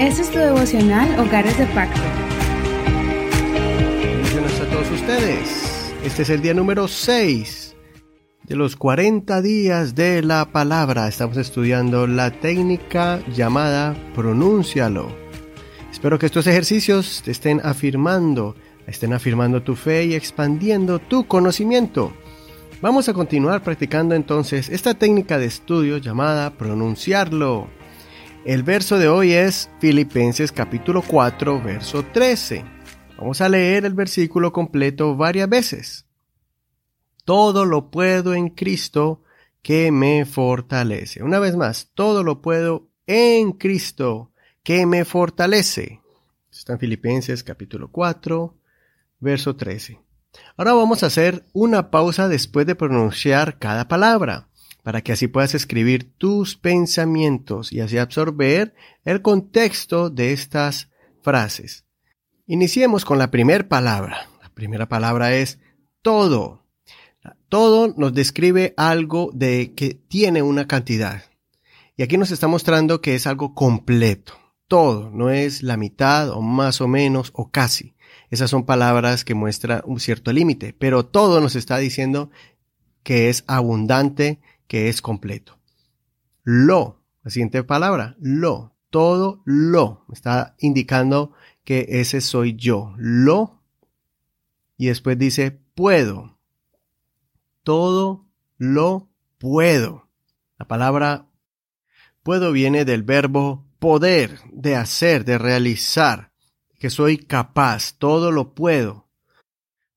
Este es tu devocional Hogares de Pacto. Bendiciones a todos ustedes. Este es el día número 6 de los 40 días de la palabra. Estamos estudiando la técnica llamada pronúncialo. Espero que estos ejercicios te estén afirmando, estén afirmando tu fe y expandiendo tu conocimiento. Vamos a continuar practicando entonces esta técnica de estudio llamada pronunciarlo. El verso de hoy es Filipenses capítulo 4, verso 13. Vamos a leer el versículo completo varias veces. Todo lo puedo en Cristo que me fortalece. Una vez más, todo lo puedo en Cristo que me fortalece. Está en Filipenses capítulo 4, verso 13. Ahora vamos a hacer una pausa después de pronunciar cada palabra para que así puedas escribir tus pensamientos y así absorber el contexto de estas frases. Iniciemos con la primera palabra. La primera palabra es todo. Todo nos describe algo de que tiene una cantidad. Y aquí nos está mostrando que es algo completo. Todo, no es la mitad o más o menos o casi. Esas son palabras que muestran un cierto límite, pero todo nos está diciendo que es abundante, que es completo. Lo, la siguiente palabra, lo, todo lo, está indicando que ese soy yo. Lo, y después dice puedo. Todo lo puedo. La palabra puedo viene del verbo poder, de hacer, de realizar, que soy capaz, todo lo puedo.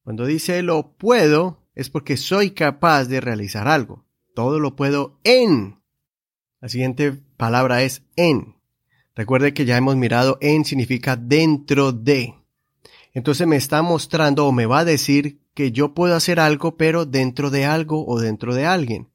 Cuando dice lo puedo, es porque soy capaz de realizar algo todo lo puedo en. La siguiente palabra es en. Recuerde que ya hemos mirado en significa dentro de. Entonces me está mostrando o me va a decir que yo puedo hacer algo, pero dentro de algo o dentro de alguien.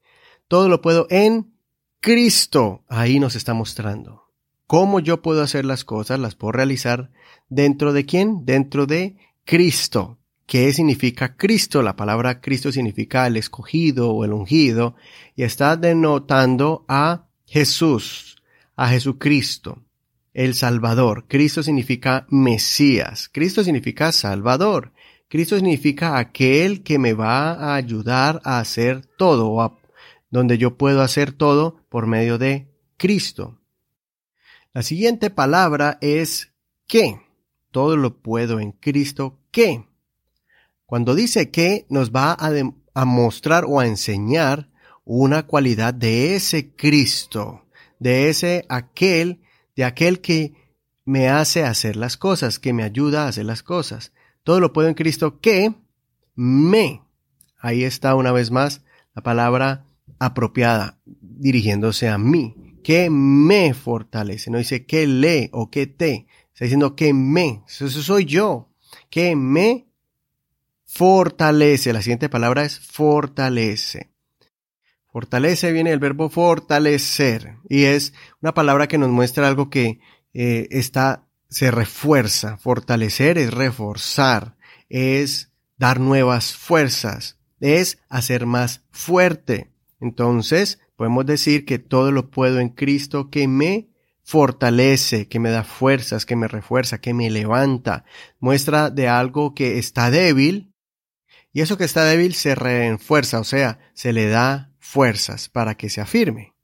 Todo lo puedo en Cristo. Ahí nos está mostrando. ¿Cómo yo puedo hacer las cosas? Las puedo realizar dentro de quién? Dentro de Cristo. ¿Qué significa Cristo? La palabra Cristo significa el escogido o el ungido y está denotando a Jesús, a Jesucristo, el Salvador. Cristo significa Mesías. Cristo significa Salvador. Cristo significa aquel que me va a ayudar a hacer todo, donde yo puedo hacer todo por medio de Cristo. La siguiente palabra es que. Todo lo puedo en Cristo que. Cuando dice que nos va a, mostrar o a enseñar una cualidad de ese Cristo, de ese aquel, de aquel que me hace hacer las cosas, que me ayuda a hacer las cosas. Todo lo puedo en Cristo que me. Ahí está una vez más la palabra apropiada, dirigiéndose a mí, que me fortalece. No dice que le o que te. Está diciendo que me. Eso soy yo. Que me fortalece. La siguiente palabra es fortalece. Fortalece viene del verbo fortalecer y es una palabra que nos muestra algo que eh, está, se refuerza. Fortalecer es reforzar, es dar nuevas fuerzas, es hacer más fuerte. Entonces, podemos decir que todo lo puedo en Cristo que me fortalece, que me da fuerzas, que me refuerza, que me levanta. Muestra de algo que está débil, y eso que está débil se refuerza, o sea, se le da fuerzas para que se afirme.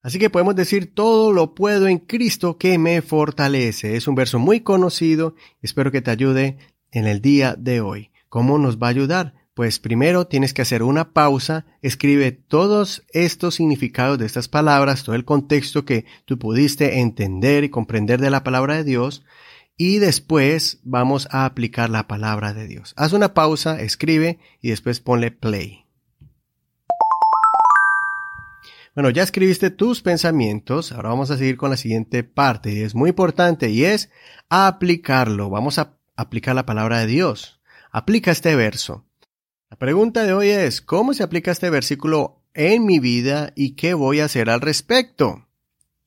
Así que podemos decir todo lo puedo en Cristo que me fortalece. Es un verso muy conocido, espero que te ayude en el día de hoy. ¿Cómo nos va a ayudar? Pues primero tienes que hacer una pausa, escribe todos estos significados de estas palabras, todo el contexto que tú pudiste entender y comprender de la palabra de Dios, y después vamos a aplicar la palabra de Dios. Haz una pausa, escribe y después ponle play. Bueno, ya escribiste tus pensamientos, ahora vamos a seguir con la siguiente parte y es muy importante y es aplicarlo. Vamos a aplicar la palabra de Dios. Aplica este verso. La pregunta de hoy es, ¿cómo se aplica este versículo en mi vida y qué voy a hacer al respecto?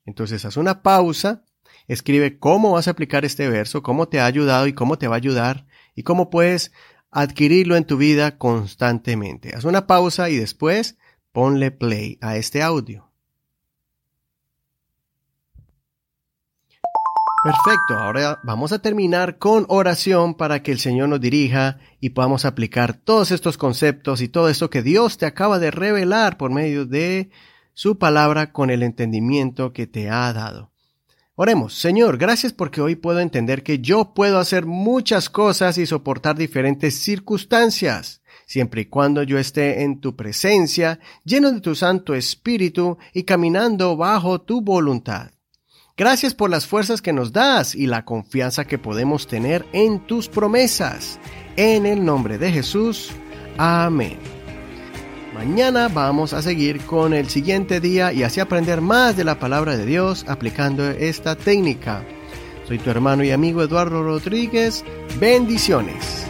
Entonces haz una pausa Escribe cómo vas a aplicar este verso, cómo te ha ayudado y cómo te va a ayudar y cómo puedes adquirirlo en tu vida constantemente. Haz una pausa y después ponle play a este audio. Perfecto, ahora vamos a terminar con oración para que el Señor nos dirija y podamos aplicar todos estos conceptos y todo esto que Dios te acaba de revelar por medio de su palabra con el entendimiento que te ha dado. Oremos, Señor, gracias porque hoy puedo entender que yo puedo hacer muchas cosas y soportar diferentes circunstancias, siempre y cuando yo esté en tu presencia, lleno de tu Santo Espíritu y caminando bajo tu voluntad. Gracias por las fuerzas que nos das y la confianza que podemos tener en tus promesas. En el nombre de Jesús. Amén. Mañana vamos a seguir con el siguiente día y así aprender más de la palabra de Dios aplicando esta técnica. Soy tu hermano y amigo Eduardo Rodríguez. Bendiciones.